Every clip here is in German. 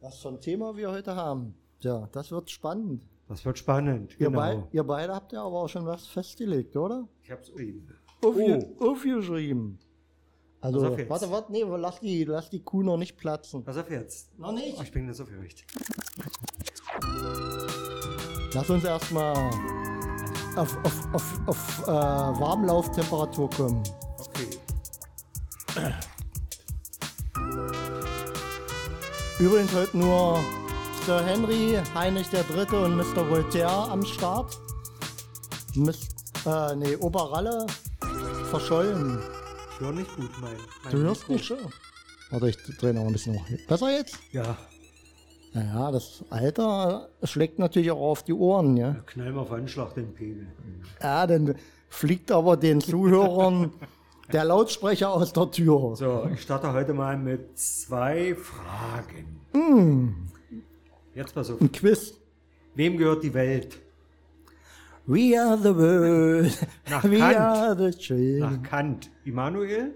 Was für ein Thema wir heute haben. Ja, das wird spannend. Das wird spannend, Ihr, genau. bei, ihr beide habt ja aber auch schon was festgelegt, oder? Ich hab's geschrieben. Aufge Aufgeschrieben. Also, auf warte, warte, nee, lass die, lass die Kuh noch nicht platzen. Pass auf jetzt. Noch nicht? Oh, ich bin jetzt aufgeregt. Lass uns erstmal auf, auf, auf, auf äh, Warmlauftemperatur kommen. Okay. Übrigens heute nur Sir Henry, Heinrich III. und Mr. Voltaire am Start. Mis äh, nee, Oberralle verschollen. Ich höre nicht gut, mein. mein Du hörst Mikro. nicht schon. Warte, ich drehe noch ein bisschen noch. Besser jetzt? Ja, Naja, das Alter schlägt natürlich auch auf die Ohren, ja. knall mal auf Anschlag den Pegel. Ja, dann fliegt aber den Zuhörern der Lautsprecher aus der Tür. So, ich starte heute mal mit zwei Fragen. Hm. Jetzt pass auf. Ein Quiz. Wem gehört die Welt? We are the world. Nach We Kant. are the Nach children. Kant. Immanuel,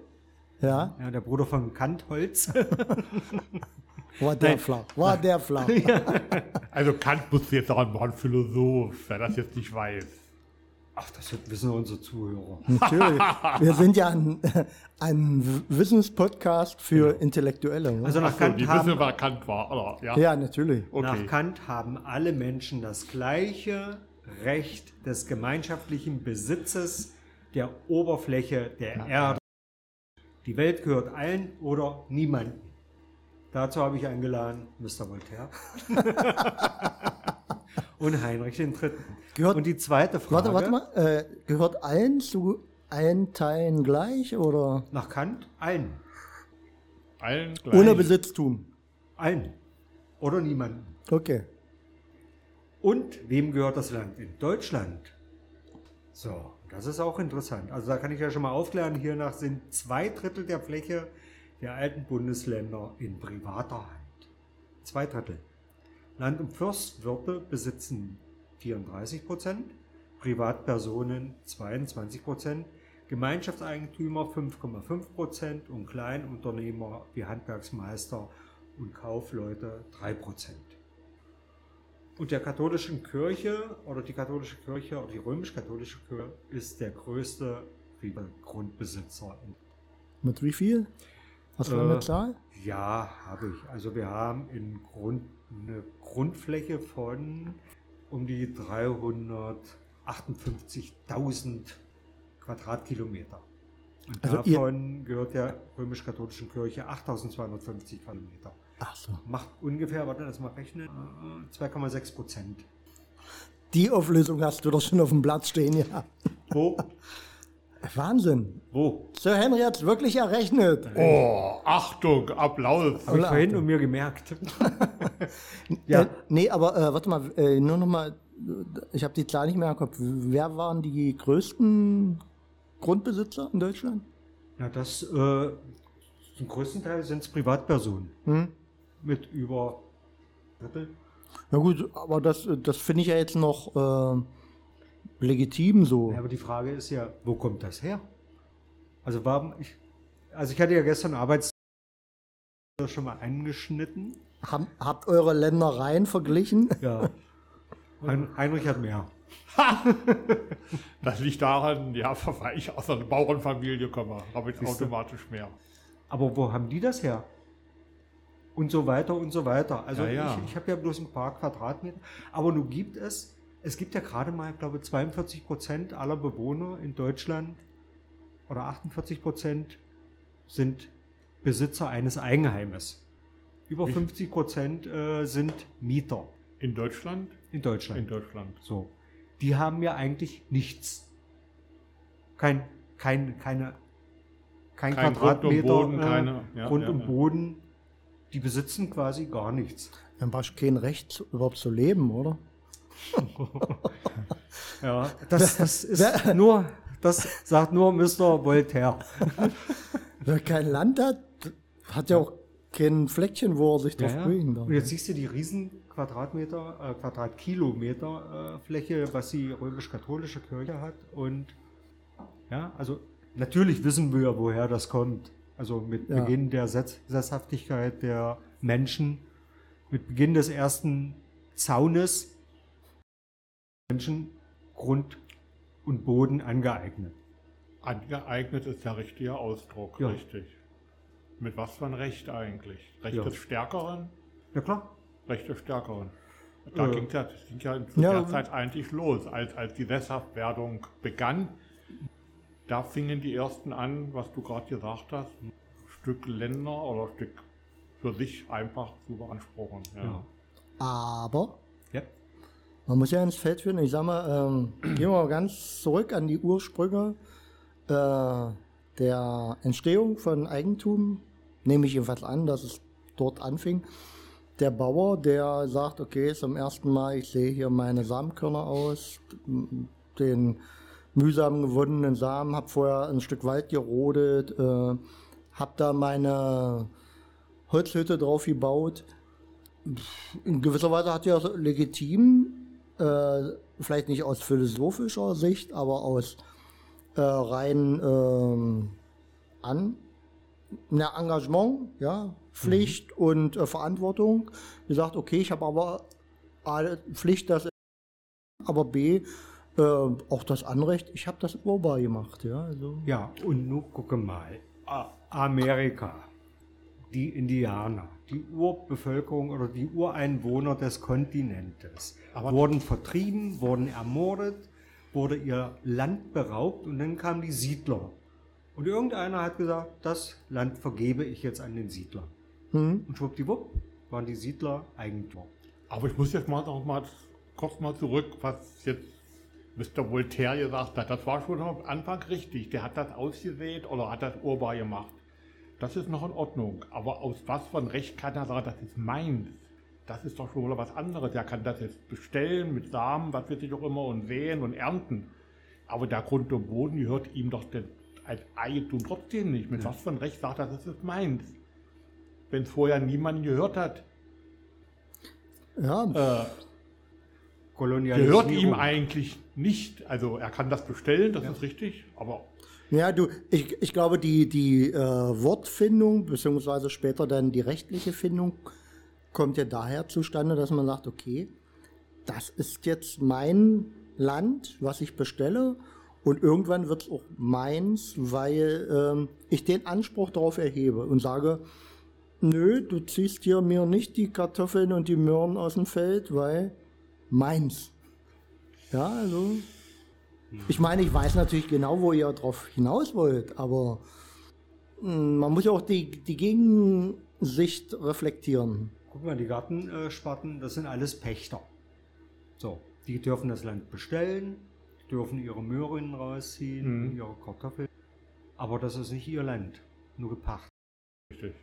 Ja, ja, der Bruder von Kant Holz. war der Nein. flach. War der flach. Also Kant muss jetzt auch ein Philosoph, wer das jetzt nicht weiß. Ach, das wissen unsere Zuhörer. Natürlich. Wir sind ja ein, ein Wissenspodcast für Intellektuelle. Ne? Also nach So, Kant die haben wissen, wer Kant war, oder? Ja. ja, natürlich. Okay. Nach Kant haben alle Menschen das gleiche Recht des gemeinschaftlichen Besitzes der Oberfläche der Erde. Die Welt gehört allen oder niemandem. Dazu habe ich eingeladen Mr. Voltaire und Heinrich III. Gehört- und die zweite Frage. Warte, warte mal. Äh, gehört allen zu allen Teilen gleich oder Nach Kant allen. Allen gleich. ohne Besitztum? Allen. Oder niemandem. Okay. Und wem gehört das Land? In Deutschland. So, das ist auch interessant. Also da kann ich ja schon mal aufklären, hiernach sind zwei Drittel der Fläche der alten Bundesländer in privater Hand. Zwei Drittel. Land- und Forstwirte besitzen 34 Prozent, Privatpersonen 22 Prozent, Gemeinschaftseigentümer 5,5 Prozent und Kleinunternehmer wie Handwerksmeister und Kaufleute 3 Prozent. Und der katholischen Kirche oder die katholische Kirche oder die römisch-katholische Kirche ist der größte Grundbesitzer. Mit wie viel? Hast du Äh, eine Zahl? Ja, habe ich. Also wir haben in Grund, eine Grundfläche von um die 358.000 Quadratkilometer. Und Also davon gehört der römisch-katholischen Kirche 8.250 Kilometer. Ach so. Macht ungefähr, warte, lass mal rechnen, äh, 2,6 Prozent. Die Auflösung hast du doch schon auf dem Blatt stehen, ja. Wo? Wahnsinn. Wo? Sir Henry hat es wirklich errechnet. Oh, Achtung, Applaus. Habe ich vorhin und mir gemerkt. Ja. ja, Äh, nee, aber äh, warte mal, äh, nur noch mal, ich habe die Zahl nicht mehr im Kopf. Wer waren die größten Grundbesitzer in Deutschland? ja, das äh, zum größten Teil sind es Privatpersonen Hm? mit über Drittel. Na gut, aber das, das finde ich ja jetzt noch äh, legitim so. Ja, aber die Frage ist ja, wo kommt das her? Also warum ich, also ich hatte ja gestern Arbeits schon mal angeschnitten. Haben, habt eure Ländereien verglichen? Ja. Hein, Heinrich hat mehr. Das liegt daran, ja, weil ich aus einer Bauernfamilie komme, habe ich Siehst du? automatisch mehr. Aber wo haben die das her? Und so weiter und so weiter. Also Ja, ja. ich, ich habe ja bloß ein paar Quadratmeter. Aber nun gibt es, es gibt ja gerade mal, ich glaube 42 Prozent aller Bewohner in Deutschland oder 48 Prozent sind Besitzer eines Eigenheimes. Über Wie- 50 Prozent äh, sind Mieter In Deutschland? in Deutschland. In Deutschland. So. Die haben ja eigentlich nichts. Kein, kein, keine, kein, Kein Grund und Quadratmeter Boden, äh, keine- ja, Grund ja, und ja. Boden. Die besitzen quasi gar nichts. Dann du kein Recht, überhaupt zu leben, oder? Ja, das, das ist wer- nur, das sagt nur Mr. Voltaire. Wer kein Land hat, hat ja auch kein Fleckchen, wo er sich drauf bewegen darf. Und jetzt siehst du die riesen Quadratmeter, äh, Quadratkilometer äh, Fläche, was die römisch-katholische Kirche hat. Und ja, also natürlich wissen wir, woher das kommt. Also mit Ja. Beginn der Setz Sesshaftigkeit der Menschen mit Beginn des ersten Zaunes Menschen Grund und Boden angeeignet. Angeeignet ist der richtige Ausdruck, Ja. richtig. Mit was für ein Recht eigentlich? Recht Ja. des Stärkeren? Ja klar. Recht des Stärkeren. Da Äh. ging ja, das ging ja zu Ja. der Zeit eigentlich los, als, als die Sesshaftwerdung begann. Da fingen die ersten an, was du gerade gesagt hast, ein Stück Länder oder ein Stück für sich einfach zu beanspruchen. Ja. Aber. Man muss ja ins Feld führen. Ich sag mal, ähm, gehen wir mal ganz zurück an die Ursprünge äh, der Entstehung von Eigentum. Nehme ich jedenfalls an, dass es dort anfing. Der Bauer, der sagt, okay, zum ersten Mal, ich sehe hier meine Samenkörner aus, den mühsam gewonnenen Samen, habe vorher ein Stück Wald gerodet, äh, habe da meine Holzhütte drauf gebaut. In gewisser Weise hat er legitim, äh, vielleicht nicht aus philosophischer Sicht, aber aus äh, rein ähm, an na, Engagement, ja, Pflicht und äh, Verantwortung gesagt, okay, ich habe aber A, Pflicht, das aber B, äh, auch das Anrecht, ich habe das urbar gemacht, ja, also. Ja, und nun gucke mal. Amerika, die Indianer, die Urbevölkerung oder die Ureinwohner des Kontinentes Aber- wurden vertrieben, wurden ermordet, wurde ihr Land beraubt und dann kamen die Siedler. Und irgendeiner hat gesagt, das Land vergebe ich jetzt an den Siedler. Hm? Und schwuppdiwupp waren die Siedler Eigentum. Aber ich muss jetzt mal noch mal kurz mal zurück, was jetzt Mr. Voltaire gesagt hat. Das war schon am Anfang richtig. Der hat das ausgesät oder hat das urbar gemacht. Das ist noch in Ordnung. Aber aus was von Recht kann er sagen, das ist meins? Das ist doch schon wieder was anderes. Er kann das jetzt bestellen mit Samen, was wird ich auch immer, und säen und ernten. Aber der Grund und Boden gehört ihm doch denn als Eigentum trotzdem nicht. Mit was von Recht sagt er, das ist meins? Wenn es vorher niemand gehört hat. Ja, Äh, Kolonialisierung. gehört ihm eigentlich nicht. Also er kann das bestellen, das ist richtig, aber Ja, du, ich, ich glaube, die, die äh, Wortfindung, beziehungsweise später dann die rechtliche Findung, kommt ja daher zustande, dass man sagt, okay, das ist jetzt mein Land, was ich bestelle, und irgendwann wird es auch meins, weil ähm, ich den Anspruch darauf erhebe und sage, nö, du ziehst hier mir nicht die Kartoffeln und die Möhren aus dem Feld, weil meins. Ja, also. Ich meine, ich weiß natürlich genau, wo ihr drauf hinaus wollt, aber mh, man muss ja auch die, die Gegensicht reflektieren. Guck mal, die Gartenspatten, das sind alles Pächter. So, die dürfen das Land bestellen, dürfen ihre Möhren rausziehen, Mhm. ihre Kartoffeln. Aber das ist nicht ihr Land, nur gepacht. richtig.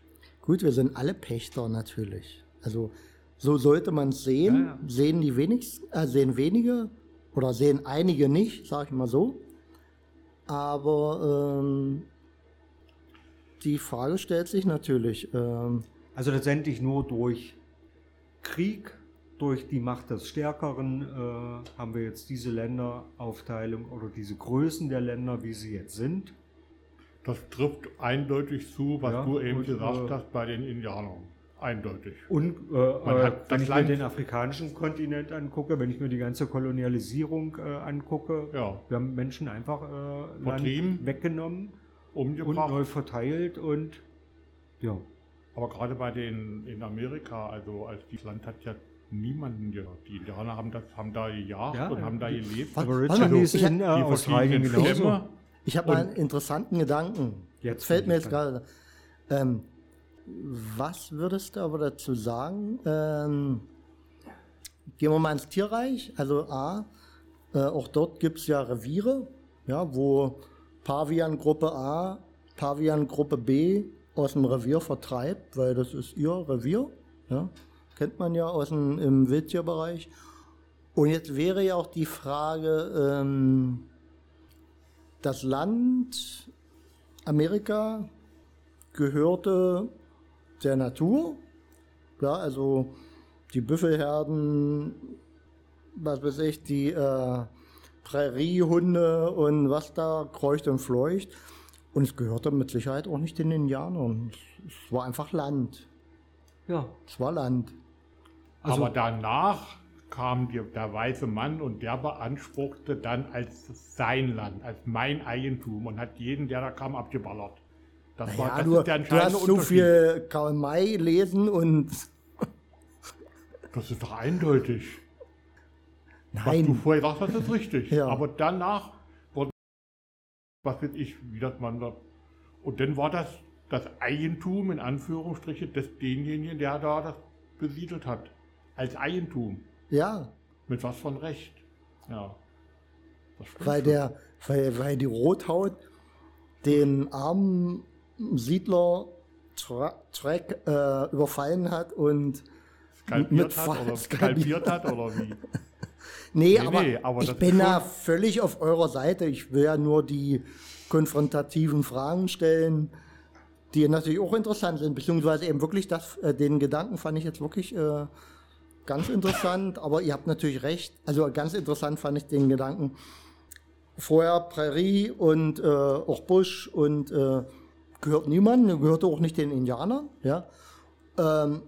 Gut, wir sind alle Pächter natürlich. Also so sollte man es sehen. Ja, ja. Sehen die wenigsten, äh, sehen wenige oder sehen einige nicht, sag ich mal so. Aber ähm, die Frage stellt sich natürlich. Ähm, Also letztendlich nur durch Krieg, durch die Macht des Stärkeren äh, haben wir jetzt diese Länderaufteilung oder diese Größen der Länder, wie sie jetzt sind. Das trifft eindeutig zu, was Ja, du eben gesagt äh, hast bei den Indianern. Eindeutig. Und äh, Man äh, hat wenn das ich mir Land- den afrikanischen Kontinent angucke, wenn ich mir die ganze Kolonialisierung äh, angucke, Ja. wir haben Menschen einfach äh, Vertrieben. Land weggenommen und Umgebracht. neu verteilt und ja. Aber gerade bei den in Amerika, also als dieses Land hat ja niemanden gehört. Die Indianer haben das, haben da gejagt Ja, und haben da gelebt. Aborigines in äh, Australien genauso. Stämme. Ich habe mal einen interessanten Gedanken. Jetzt fällt mir jetzt gerade. Ähm, was würdest du aber dazu sagen? Ähm, gehen wir mal ins Tierreich. Also A, äh, auch dort gibt es ja Reviere, ja, wo Pavian-Gruppe A, Pavian-Gruppe B aus dem Revier vertreibt, weil das ist ihr Revier. Ja, kennt man ja aus dem im Wildtierbereich. Und jetzt wäre ja auch die Frage, ähm, das Land Amerika gehörte der Natur. Ja, also die Büffelherden, was weiß ich, die äh, Präriehunde und was da kreucht und fleucht. Und es gehörte mit Sicherheit auch nicht den Indianern. Es, es war einfach Land. Ja, Es war Land. Also- Aber danach kam die, der weiße Mann und der beanspruchte dann als sein Land, als mein Eigentum und hat jeden, der da kam, abgeballert. Das, war, Ja, das du, ist der du entscheidende hast so viel Karl May lesen und Das ist doch eindeutig. Was du nein, vorher sagst, das ist richtig. Ja. Aber danach wurde, was weiß ich, wie das man da. Und dann war das das Eigentum in Anführungsstriche des denjenigen, der da das besiedelt hat. Als Eigentum. ja, Mit was von Recht. Ja. Weil der, weil, weil die Rothaut den armen Siedler Tra Track äh, überfallen hat und skalpiert mit hat oder skalpiert. hat oder wie. Nee, Nee, aber, nee, aber ich bin da völlig auf eurer Seite. Ich will ja nur die konfrontativen Fragen stellen, die natürlich auch interessant sind, beziehungsweise eben wirklich das, äh, den Gedanken fand ich jetzt wirklich äh, ganz interessant, aber ihr habt natürlich recht. Also ganz interessant fand ich den Gedanken. Vorher Prärie und äh, auch Busch und äh, gehört niemandem, gehörte auch nicht den Indianern, ja. Ähm,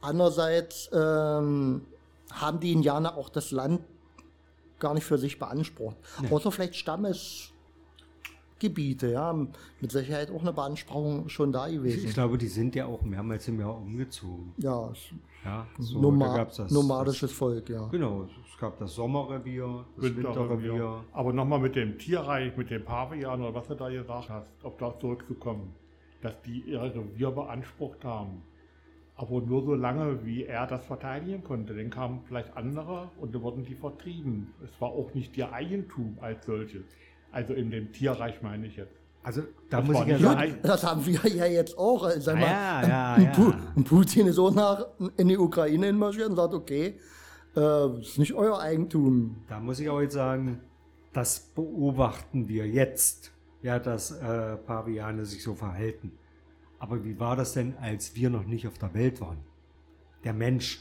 andererseits ähm, haben die Indianer auch das Land gar nicht für sich beansprucht. Außer vielleicht Stammesgebiete, ja. Mit Sicherheit auch eine Beanspruchung schon da Ich gewesen. glaube, die sind ja auch mehrmals im Jahr umgezogen. Ja, Ja, so, Noma das, nomadisches Volk, ja. Das, genau, es gab das Sommerrevier, das Winterrevier. Winterrevier. Aber nochmal mit dem Tierreich, mit dem Pavian oder was du da gesagt hast, auf das zurückzukommen, dass die ihr Revier beansprucht haben. Aber nur so lange, wie er das verteidigen konnte. Dann kamen vielleicht andere und dann wurden die vertrieben. Es war auch nicht ihr Eigentum als solches. Also in dem Tierreich meine ich jetzt. Also da Das muss ich ja sagen, Das haben wir ja jetzt auch. äh, Sag mal, Ja, ja, ein ja. Pu- ein Putin ist auch nach, in die Ukraine marschiert und sagt, okay, äh, ist nicht euer Eigentum. da muss ich auch jetzt sagen, das beobachten wir jetzt, ja, dass äh, Paviane sich so verhalten. Aber wie war das denn, als wir noch nicht auf der Welt waren? Der Mensch.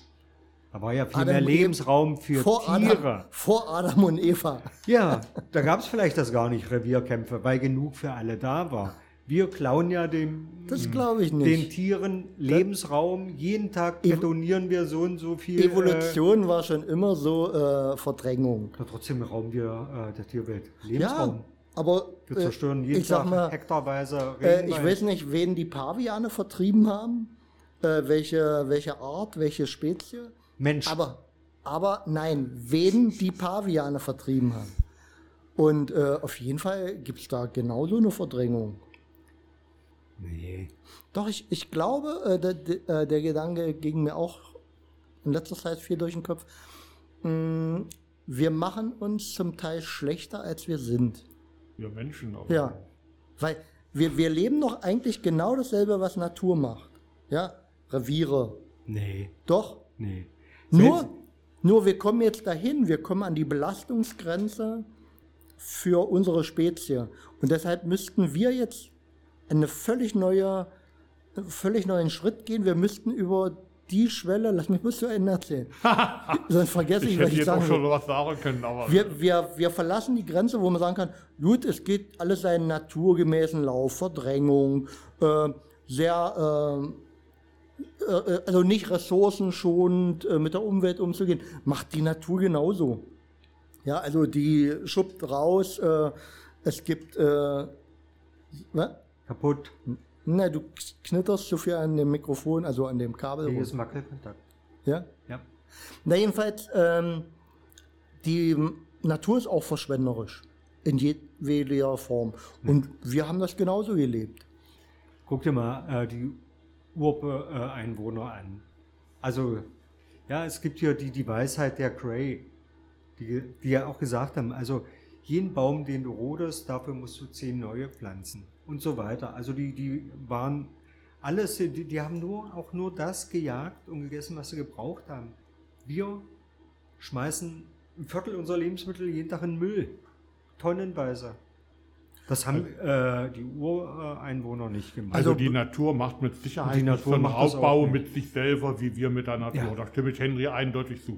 Da war ja viel Adam mehr Lebensraum für vor Tiere. Adam, vor Adam und Eva. Ja, da gab es vielleicht das gar nicht, Revierkämpfe, weil genug für alle da war. Wir klauen ja dem, ich den. Tieren Lebensraum. Jeden Tag betonieren wir so und so viel. Äh, Evolution war schon immer so äh, Verdrängung. na, trotzdem rauben wir äh, der Tierwelt Lebensraum. Ja, aber Wir äh, zerstören jeden ich sag Tag mal, hektarweise äh, ich Regenwald. weiß nicht, wen die Paviane vertrieben haben, äh, welche, welche Art, welche Spezie. Mensch, Aber, aber nein, wen die Paviane vertrieben haben. Und äh, auf jeden Fall gibt es da genauso eine Verdrängung. nee. Doch, ich, ich glaube, äh, der, der, äh, der Gedanke ging mir auch in letzter Zeit viel durch den Kopf. Mm, Wir machen uns zum Teil schlechter, als wir sind. Wir Menschen. Aber Ja. Weil wir, wir leben doch eigentlich genau dasselbe, was Natur macht. Ja, Reviere. Nee, Doch. nee. Nur, nur wir kommen jetzt dahin, wir kommen an die Belastungsgrenze für unsere Spezie. Und deshalb müssten wir jetzt eine völlig neue, völlig neuen Schritt gehen. Wir müssten über die Schwelle, lass mich bloß zu Ende erzählen. Sonst vergesse ich, Ich was hätte ich jetzt auch sagen schon was sagen können, aber Wir, wir, wir verlassen die Grenze, wo man sagen kann, gut, es geht alles seinen naturgemäßen Lauf, Verdrängung, äh, sehr, äh, also nicht ressourcenschonend äh, mit der Umwelt umzugehen, macht die Natur genauso. Ja, also die schuppt raus, äh, es gibt, äh, was? Kaputt. Na, du knitterst zu viel an dem Mikrofon, also an dem Kabel. Hier ist Wackelkontakt. Ja? Ja. Na jedenfalls, ähm, die Natur ist auch verschwenderisch in jedweder Form. Und wir haben das genauso gelebt. Guck dir mal äh, die Ureinwohner an. Also, ja, es gibt hier die, die Weisheit der Gray, die, die ja auch gesagt haben, also jeden Baum, den du rodest, dafür musst du zehn neue pflanzen und so weiter. Also die, die waren alles, die, die haben nur auch nur das gejagt und gegessen, was sie gebraucht haben. Wir schmeißen ein Viertel unserer Lebensmittel jeden Tag in Müll. Tonnenweise. Das haben äh, die Ureinwohner nicht gemacht. Also, Also- die Natur macht mit Sicherheit Die Natur so einen macht das Raubbau auch nicht. mit sich selber wie wir mit der Natur. Ja. Da stimme ich Henry eindeutig zu.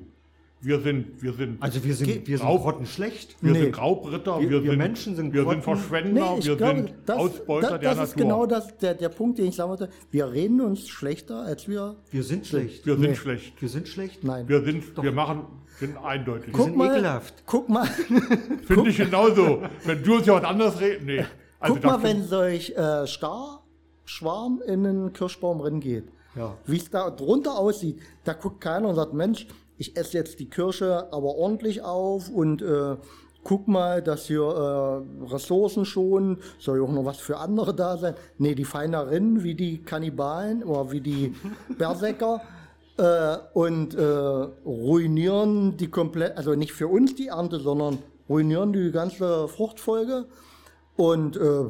wir sind, wir sind, Also wir sind, wir sind Grau- grottenschlecht. wir nee. sind Graubritter, Wir- wir, wir sind, Menschen sind wir Grotten. sind Verschwender, ich wir glaube, sind das, Ausbeuter das, der das Natur. ist genau das, der, der Punkt, den ich sagen wollte. Wir reden uns schlechter, als wir. Wir sind schlecht. wir sind Nee. schlecht. Wir sind schlecht. Nein. Wir sind, wir machen, sind eindeutig. Wir sind ekelhaft. Guck mal, Finde ich genauso. Wenn du uns ja was anderes redest, nee. Also guck mal, wenn solch äh, Starschwarm in einen Kirschbaum reingeht, Ja. wie es da drunter aussieht, da guckt keiner und sagt, Mensch, ich esse jetzt die Kirsche aber ordentlich auf und äh, guck mal, dass hier äh, Ressourcen schonen, soll ja auch noch was für andere da sein. Nee, die rein, wie die Kannibalen oder wie die Berserker äh, und äh, ruinieren die komplett, also nicht für uns die Ernte, sondern ruinieren die ganze Fruchtfolge. Und äh,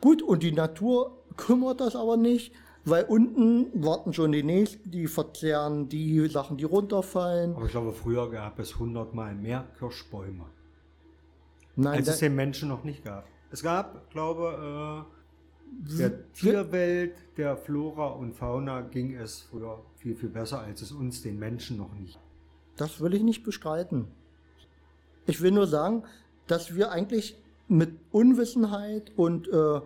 gut, und die Natur kümmert das aber nicht, weil unten warten schon die nächsten, die verzehren die Sachen, die runterfallen. Aber ich glaube, früher gab es hundertmal mehr Kirschbäume, Nein, als es den Menschen noch nicht gab. Es gab, glaube äh, der Tierwelt, der Flora und Fauna ging es früher viel, viel besser, als es uns, den Menschen, noch nicht. das will ich nicht bestreiten. Ich will nur sagen, dass wir eigentlich mit Unwissenheit und äh,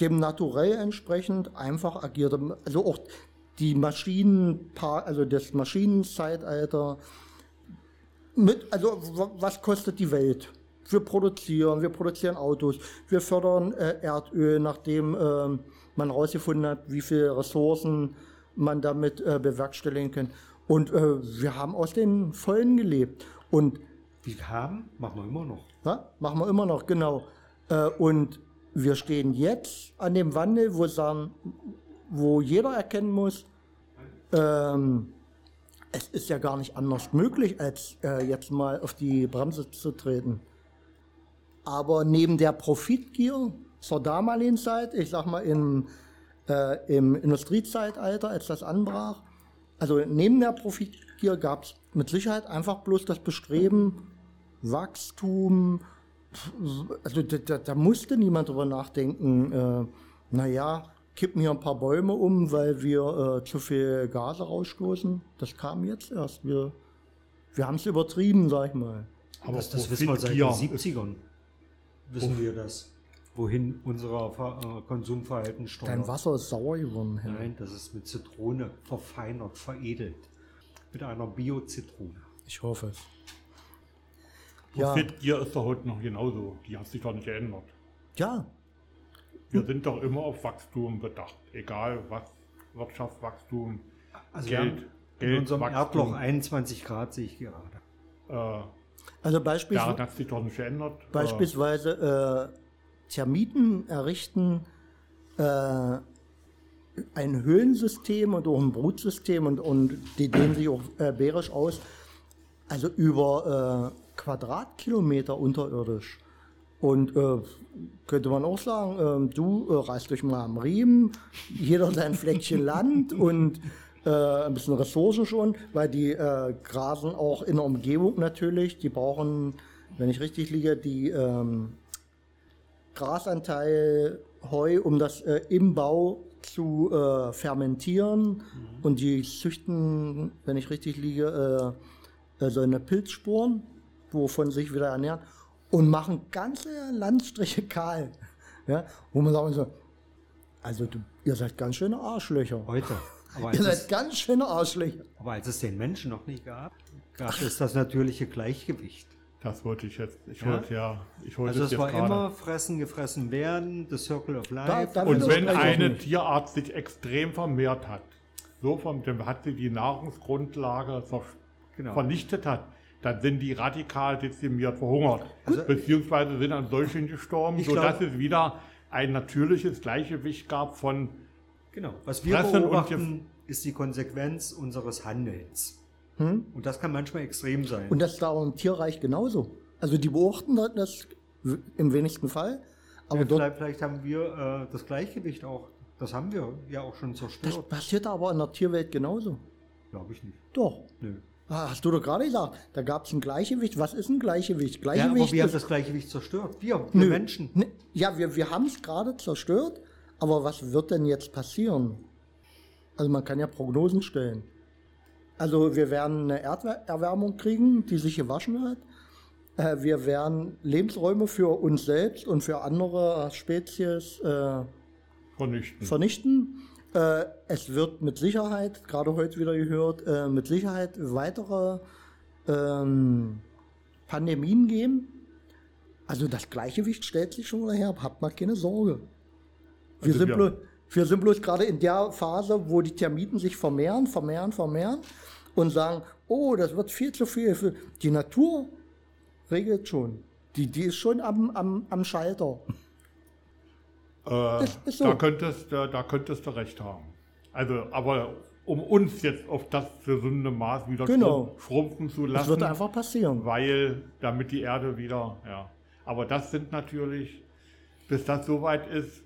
dem Naturell entsprechend einfach agiert haben. Also auch die Maschinen, also das Maschinenzeitalter. Mit, also wa- was kostet die Welt? Wir produzieren, wir produzieren Autos, wir fördern äh, Erdöl, nachdem ähm, man herausgefunden hat, wie viele Ressourcen man damit äh, bewerkstelligen kann. Und äh, wir haben aus den Vollen gelebt. Und Die haben, machen wir immer noch. ja, machen wir immer noch, genau. Äh, und wir stehen jetzt an dem Wandel, wo, sagen, wo jeder erkennen muss, ähm, es ist ja gar nicht anders möglich, als äh, jetzt mal auf die Bremse zu treten. Aber neben der Profitgier zur damaligen Zeit, ich sag mal im, äh, im Industriezeitalter, als das anbrach, also neben der Profitgier gab es mit Sicherheit einfach bloß das Bestreben, Wachstum, also da, da, da musste niemand drüber nachdenken, äh, naja, kippen hier ein paar Bäume um, weil wir äh, zu viel Gase rausstoßen. Das kam jetzt erst. Wir, wir haben es übertrieben, sag ich mal. aber Das, das wissen wir seit den Profitgier ist- 70ern. Wissen wir das. Wohin unser Ver äh, Konsumverhalten steuert. Dein Wasser ist sauer geworden. Henry. Nein, das ist mit Zitrone verfeinert, veredelt. Mit einer Bio-Zitrone. Ich hoffe es. Ja, Profitgier ist doch heute noch genauso. Die hat sich doch nicht geändert. ja, Wir sind doch immer auf Wachstum bedacht. Egal was, Wirtschaftswachstum, Also Geld, wir haben in Geld, unserem Wachstum. Erdloch 21 Grad, sehe ich gerade. äh, also beispielsweise. hat sich doch nicht geändert. Beispielsweise äh, Termiten errichten äh, ein Höhlensystem und auch ein Brutsystem und, und die dehnen sich auch äh, bärisch aus. Also über äh, Quadratkilometer unterirdisch. Und äh, könnte man auch sagen, ähm, du äh, reißt dich mal am Riemen, jeder sein Fleckchen Land und äh, ein bisschen Ressourcen schon, weil die äh, grasen auch in der Umgebung natürlich. Die brauchen, wenn ich richtig liege, die ähm, Grasanteil Heu, um das äh, im Bau zu äh, fermentieren. Und die züchten, wenn ich richtig liege, äh, äh, so eine Pilzsporen, wovon sich wieder ernähren. Und machen ganze Landstriche kahl. Ja? Wo man sagen so, also du, ihr seid ganz schöne Arschlöcher. Heute. Aber Ihr seid es, ganz schöne Arschlöcher. aber als es den Menschen noch nicht gab, gab es das natürliche Gleichgewicht. Das wollte ich jetzt. Ich Ja? wollte ja, ich wollte Also es es jetzt war gerade. immer fressen, gefressen werden, the circle of life. Da- da Und wenn eine. Tierart sich extrem vermehrt hat, so vom, dann hat sie die Nahrungsgrundlage ver Genau. vernichtet hat, dann sind die radikal dezimiert, verhungert. Also- beziehungsweise sind an solchen gestorben, sodass glaub- es wieder ein natürliches Gleichgewicht gab von Genau. Was wir und beobachten, ist die Konsequenz unseres Handelns. Und das kann manchmal extrem sein. Hm? Und das ist da auch im Tierreich genauso. Also die beobachten das w- im wenigsten Fall. Aber Ja, vielleicht, vielleicht haben wir äh, das Gleichgewicht auch. Das haben wir ja auch schon das zerstört. passiert aber in der Tierwelt genauso. Glaube ich nicht. Doch. Nö. Ah, Hast du doch gerade gesagt, da gab es ein Gleichgewicht. Was ist ein Gleichgewicht? Ja, Gleichgewicht aber wir haben ist, das Gleichgewicht zerstört. Wir, wir Nö. Menschen. Ne, ja, wir, wir haben es gerade zerstört, aber was wird denn jetzt passieren? Also man kann ja Prognosen stellen. Also wir werden eine Erderwärmung kriegen, die sich gewaschen hat. Äh, wir werden Lebensräume für uns selbst und für andere Spezies äh, Vernichten. vernichten. Äh, es wird mit Sicherheit, gerade heute wieder gehört, äh, mit Sicherheit weitere ähm, Pandemien geben. Also das Gleichgewicht stellt sich schon wieder her, habt mal keine Sorge. Wir, Also sind, wir- bloß, wir sind bloß gerade in der Phase, wo die Termiten sich vermehren, vermehren, vermehren und sagen, oh, das wird viel zu viel. Die Natur regelt schon. Die, die ist schon am, am, am Schalter. Äh, so. da, könntest, da, da könntest du recht haben. Also, aber um uns jetzt auf das gesunde Maß wieder Genau. schrumpf- schrumpfen zu Das lassen, wird einfach passieren. weil damit die Erde wieder, ja. Aber das sind natürlich, bis das soweit ist,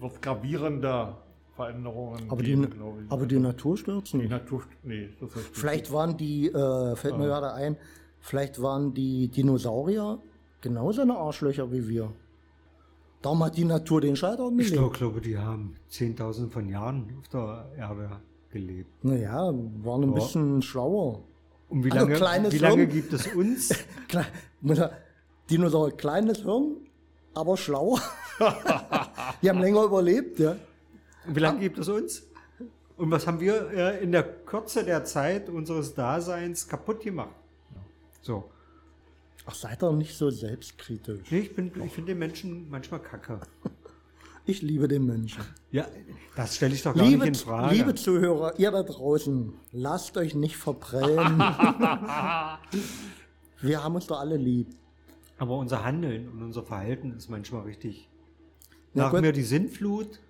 wird gravierende Veränderungen Aber die, geben, glaube ich. aber die Natur stürzt die. Natur, nee, das richtig. Vielleicht waren die, äh, fällt mir gerade ein, vielleicht waren die Dinosaurier genauso eine Arschlöcher wie wir. Darum hat die Natur den Schalter Ich umgelegt. glaub- glaube, die haben 10.000 von Jahren auf der Erde gelebt. Naja, waren ein Ja. bisschen schlauer. Und wie Also lange, kleines wie lange Hirn. gibt es uns? Dinosaurier, kleines Hirn, aber schlauer. die haben länger überlebt, ja. Wie lange gibt es uns? Und was haben wir äh, in der Kürze der Zeit unseres Daseins kaputt gemacht? So. Ach, seid doch nicht so selbstkritisch. Nee, ich, bin- ich finde den Menschen manchmal kacke. Ich liebe den Menschen. Ja, das stelle ich doch gar Liebe, nicht in Frage. liebe Zuhörer, ihr da draußen, lasst euch nicht verprellen. Wir haben uns doch alle lieb. Aber unser Handeln und unser Verhalten ist manchmal richtig. Na Nach gut. mir die Sintflut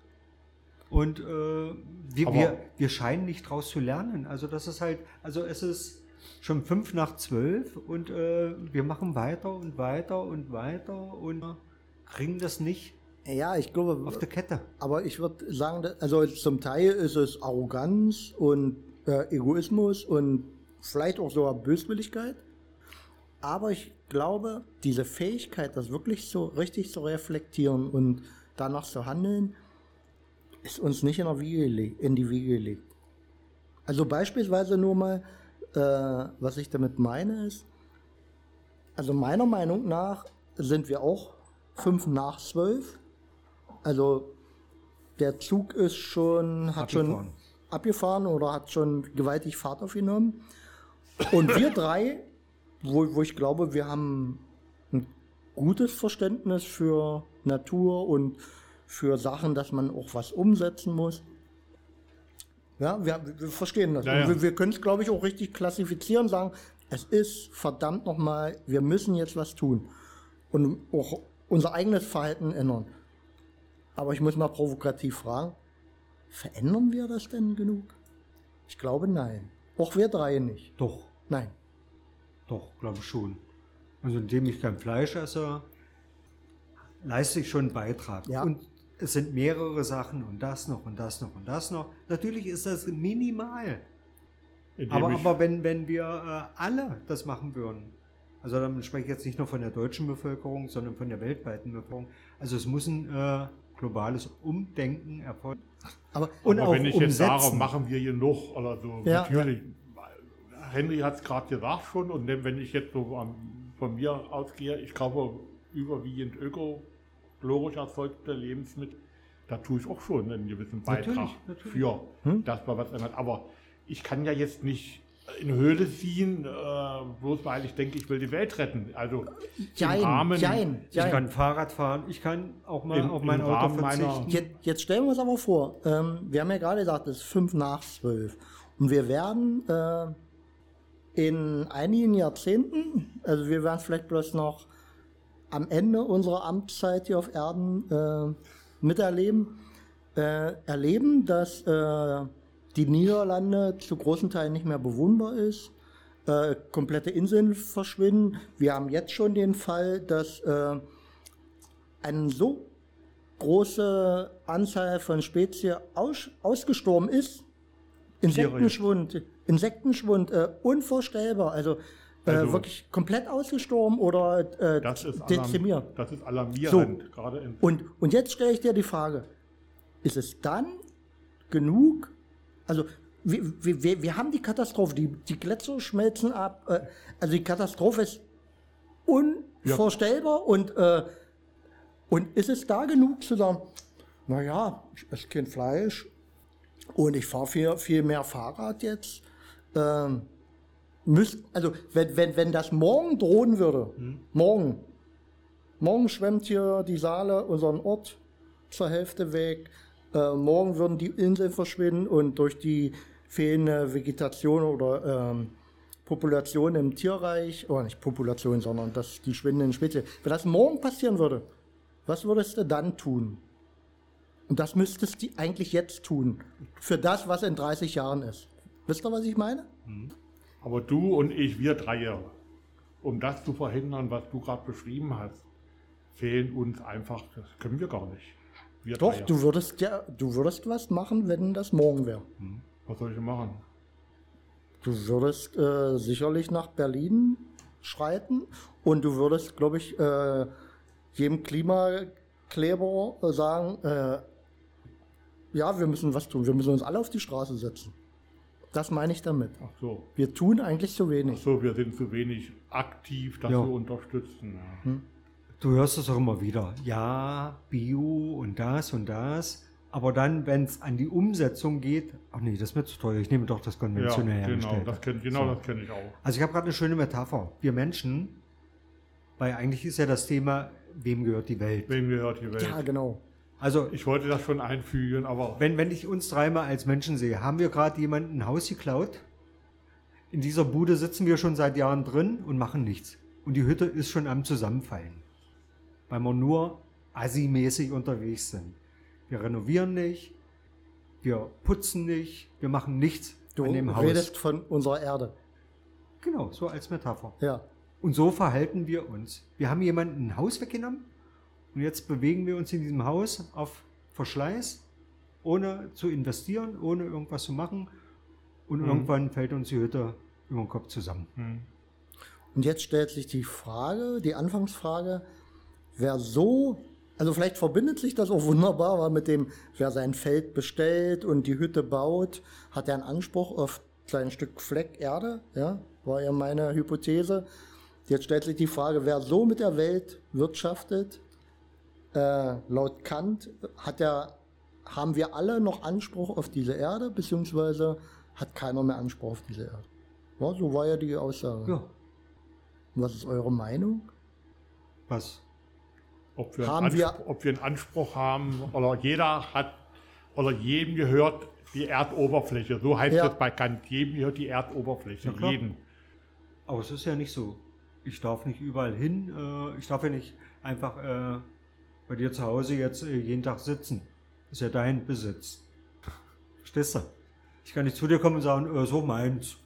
und äh, wir, wir, wir scheinen nicht draus zu lernen. Also das ist halt, also es ist schon fünf nach zwölf und äh, wir machen weiter und weiter und weiter und kriegen das nicht Ja, ich glaube, auf der Kette. aber ich würde sagen, also zum Teil ist es Arroganz und äh, Egoismus und vielleicht auch sogar Böswilligkeit. Aber ich glaube, diese Fähigkeit, das wirklich so richtig zu reflektieren und danach zu handeln, ist uns nicht in, Wiege in die Wiege gelegt. Also beispielsweise nur mal, äh, was ich damit meine, ist, also meiner Meinung nach sind wir auch fünf nach zwölf. Also der Zug ist schon, hat schon Abgefahren. abgefahren oder hat schon gewaltig Fahrt aufgenommen. Und wir drei, wo, wo ich glaube, wir haben ein gutes Verständnis für Natur und für Sachen, dass man auch was umsetzen muss. Ja, wir, wir verstehen das. Ja, ja. Wir, wir können es, glaube ich, auch richtig klassifizieren, sagen, es ist verdammt nochmal, wir müssen jetzt was tun. Und auch unser eigenes Verhalten ändern. Aber ich muss mal provokativ fragen, verändern wir das denn genug? Ich glaube nein. Auch wir drei nicht. Doch, Nein. doch, glaube ich schon. Also indem ich kein Fleisch esse, leiste ich schon einen Beitrag. Ja. Und es sind mehrere Sachen und das noch und das noch und das noch. Natürlich ist das minimal. Indem Aber, aber wenn, wenn wir äh, alle das machen würden, also dann spreche ich jetzt nicht nur von der deutschen Bevölkerung, sondern von der weltweiten Bevölkerung. Also es muss ein äh, globales Umdenken erfolgen. Aber Und aber auch wenn ich jetzt sage, umsetzen. machen wir genug oder so, Ja. natürlich. Henry hat es gerade gesagt schon und wenn ich jetzt so am, von mir ausgehe, ich kaufe überwiegend ökologisch erzeugte Lebensmittel, da tue ich auch schon einen gewissen Beitrag Natürlich, natürlich. für, Hm? dass man was ändert. Aber ich kann ja jetzt nicht in Höhle ziehen, äh, bloß weil ich denke, ich will die Welt retten. Also jein, im Rahmen, jein, Ich jein. kann Fahrrad fahren, ich kann auch mal Im- auf mein Auto Rahmen verzichten. Jetzt, jetzt stellen wir uns aber vor, ähm, wir haben ja gerade gesagt, es ist fünf nach zwölf. Und wir werden äh, in einigen Jahrzehnten, also wir werden vielleicht bloß noch am Ende unserer Amtszeit hier auf Erden äh, miterleben, äh, erleben, dass äh, die Niederlande zu großen Teilen nicht mehr bewohnbar ist, äh, komplette Inseln verschwinden. Wir haben jetzt schon den Fall, dass äh, eine so große Anzahl von Spezien aus, ausgestorben ist. Insektenschwund, Insektenschwund, äh, unvorstellbar. Also, äh, Also- wirklich komplett ausgestorben oder äh, das ist, alarm, dezimiert. das ist alarmierend, gerade in Und, und jetzt stelle ich dir die Frage, ist es dann genug, also wir, wir, wir, haben die Katastrophe, die, die Gletscher schmelzen ab. Äh, also die Katastrophe ist unvorstellbar und, äh, und ist es da genug zu sagen, naja, ich esse kein Fleisch und ich fahre viel, viel mehr Fahrrad jetzt. Ähm, müsst, also wenn, wenn, wenn das morgen drohen würde, morgen, morgen schwemmt hier die Saale unseren Ort zur Hälfte weg, äh, morgen würden die Inseln verschwinden und durch die fehlende Vegetation oder ähm, Population im Tierreich, oder nicht Population, sondern das, die schwindenden Spezies. Wenn das morgen passieren würde, was würdest du dann tun? Und das müsstest du eigentlich jetzt tun. Für das, was in 30 Jahren ist. Wisst ihr, was ich meine? Aber du und ich, wir drei, um das zu verhindern, was du gerade beschrieben hast, fehlen uns einfach, das können wir gar nicht. Wir Doch, Dreier. du würdest ja, du würdest was machen, wenn das morgen wäre. Was soll ich machen? Du würdest äh, sicherlich nach Berlin schreiten und du würdest, glaube ich, äh, jedem Klimakleber sagen, äh, ja, wir müssen was tun, wir müssen uns alle auf die Straße setzen. Das meine ich damit. Ach so. Wir tun eigentlich zu Ach wenig. so, wir sind zu wenig aktiv, das Ja. wir unterstützen. Ja. Du hörst es auch immer wieder. Ja, Bio und das und das. Aber dann, wenn es an die Umsetzung geht, ach nee, das ist mir zu teuer. Ich nehme doch das konventionell Ja, genau, das kenn, genau So. das kenne ich auch. Also ich habe gerade eine schöne Metapher. Wir Menschen, weil eigentlich ist ja das Thema, wem gehört die Welt? Wem gehört die Welt? Ja, genau. Also Ich wollte das schon einfügen, aber wenn, wenn ich uns dreimal als Menschen sehe, haben wir gerade jemanden ein Haus geklaut? In dieser Bude sitzen wir schon seit Jahren drin und machen nichts. Und die Hütte ist schon am Zusammenfallen. Weil wir nur assi-mäßig unterwegs sind. Wir renovieren nicht, wir putzen nicht, wir machen nichts Du an dem Haus. redest von unserer Erde. Genau, so als Metapher. Ja. Und so verhalten wir uns. Wir haben jemanden ein Haus weggenommen und jetzt bewegen wir uns in diesem Haus auf Verschleiß, ohne zu investieren, ohne irgendwas zu machen. Und irgendwann fällt uns die Hütte über den Kopf zusammen. Und jetzt stellt sich die Frage, die Anfangsfrage, wer so, also vielleicht verbindet sich das auch wunderbar, weil mit dem, wer sein Feld bestellt und die Hütte baut, hat er einen Anspruch auf sein Stück Fleck Erde, ja, war ja meine Hypothese. Jetzt stellt sich die Frage, wer so mit der Welt wirtschaftet, äh, laut Kant hat er, haben wir alle noch Anspruch auf diese Erde, beziehungsweise hat keiner mehr Anspruch auf diese Erde. Ja, so war ja die Aussage. Ja, Was ist eure Meinung? was? ob wir, Haben einen wir- Anspruch, ob wir einen Anspruch haben oder jeder hat oder jedem gehört die Erdoberfläche. So heißt Ja. es bei Kant. Jedem gehört die Erdoberfläche. Ja, jeden. Aber es ist ja nicht so. Ich darf nicht überall hin. Äh, ich darf ja nicht einfach äh, bei dir zu Hause jetzt äh, jeden Tag sitzen. Das ist ja dein Besitz. Verstehst du? Ich kann nicht zu dir kommen und sagen, äh, so meins.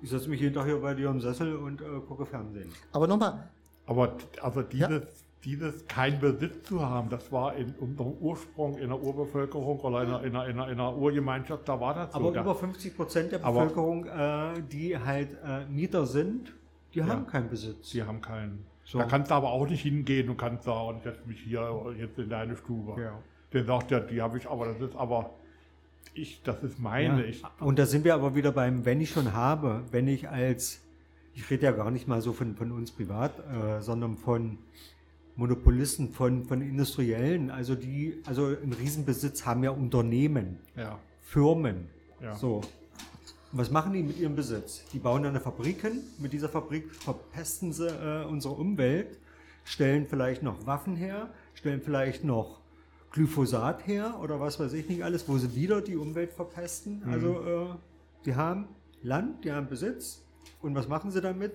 Ich setze mich jeden Tag hier bei dir im Sessel und äh, gucke Fernsehen. Aber nochmal, Aber also dieses, dieses kein Besitz zu haben, das war in unserem Ursprung in der Urbevölkerung oder in einer, in einer, in einer, in einer Urgemeinschaft, da war das so. Aber über 50 Prozent der Aber- Bevölkerung, äh, die halt äh, Mieter sind, die haben keinen Besitz. die haben keinen. So. Da kannst du aber auch nicht hingehen und kannst sagen, ich setze mich hier jetzt in deine Stube. Ja. Der sagt ja, die habe ich, aber das ist aber ich, das ist meine. Ja. Ich, Und da sind wir aber wieder beim, wenn ich schon habe, wenn ich als, ich rede ja gar nicht mal so von, von uns privat, äh, sondern von Monopolisten, von, von Industriellen, also die, also einen Riesenbesitz haben ja Unternehmen, ja. Firmen. Ja. So. Und was machen die mit ihrem Besitz? Die bauen dann eine Fabriken, mit dieser Fabrik verpesten sie äh, unsere Umwelt, stellen vielleicht noch Waffen her, stellen vielleicht noch Glyphosat her oder was weiß ich nicht alles, wo sie wieder die Umwelt verpesten. Also äh, die haben Land, die haben Besitz und was machen sie damit?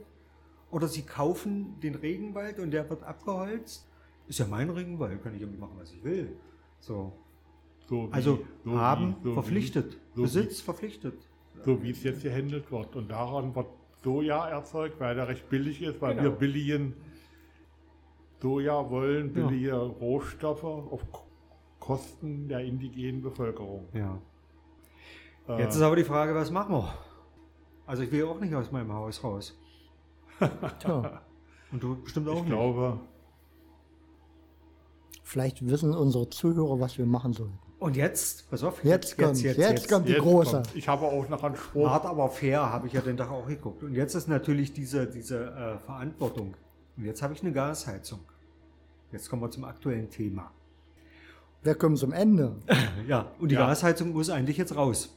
Oder sie kaufen den Regenwald und der wird abgeholzt. Ist ja mein Regenwald, kann ich damit machen, was ich will. So. So wie- Also so haben wie- so verpflichtet. Wie, Besitz verpflichtet. So wie es jetzt gehandelt wird. Und daran wird Soja erzeugt, weil er recht billig ist, weil Genau. wir billigen Soja wollen, Ja. billige Rohstoffe auf Kosten der indigenen Bevölkerung. Ja. Äh, Jetzt ist aber die Frage, was machen wir? Also ich will auch nicht aus meinem Haus raus. tja, Und du bestimmt auch ich nicht. glaube, vielleicht wissen unsere Zuhörer, was wir machen sollen. Und jetzt, pass auf, Jetzt kommt, jetzt, kommt die große. kommt. Ich habe auch noch einen Spruch. Hart aber fair, habe ich ja den Tag auch geguckt. Und jetzt ist natürlich diese, diese äh, Verantwortung. Und jetzt habe ich eine Gasheizung. Jetzt kommen wir zum aktuellen Thema. Wir kommen zum Ende. Ja, und die Ja. Gasheizung muss eigentlich jetzt raus.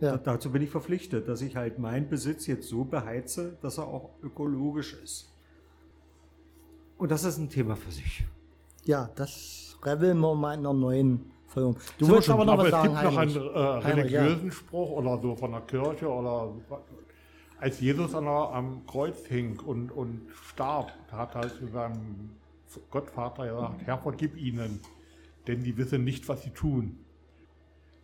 Ja. Da- Dazu bin ich verpflichtet, dass ich halt meinen Besitz jetzt so beheize, dass er auch ökologisch ist. Und das ist ein Thema für sich. Ja, das reveln wir mal in einer neuen Folge. Du willst aber noch Aber was es sagen, gibt noch einen äh, Heinrich, ja. religiösen Spruch oder so von der Kirche oder als Jesus an der, am Kreuz hing und, und starb, hat er zu seinem Gottvater gesagt, Herr, vergib ihnen, denn die wissen nicht, was sie tun.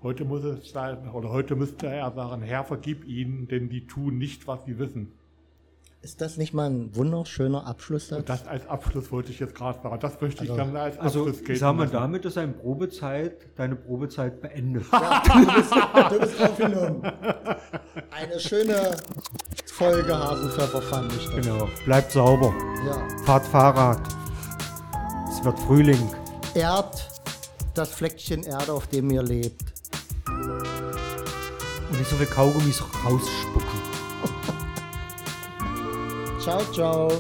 Heute muss es sein, oder heute müsste er sagen, Herr, vergib ihnen, denn die tun nicht, was sie wissen. Ist das nicht mal ein wunderschöner Abschluss? Und das als Abschluss wollte ich jetzt gerade sagen. Das möchte ich Also- gerne als Also, Abschluss gelten sagen wir, lassen. damit ist eine Probezeit, deine Probezeit beendet. Du bist aufgenommen. Eine schöne Folge Hasenpfeffer fand ich. Das. Genau. Bleibt sauber. Ja. Fahrt Fahrrad. Es wird Frühling. Erd das Fleckchen Erde, auf dem ihr lebt. Und nicht so viel Kaugummis rausspucken. 小酒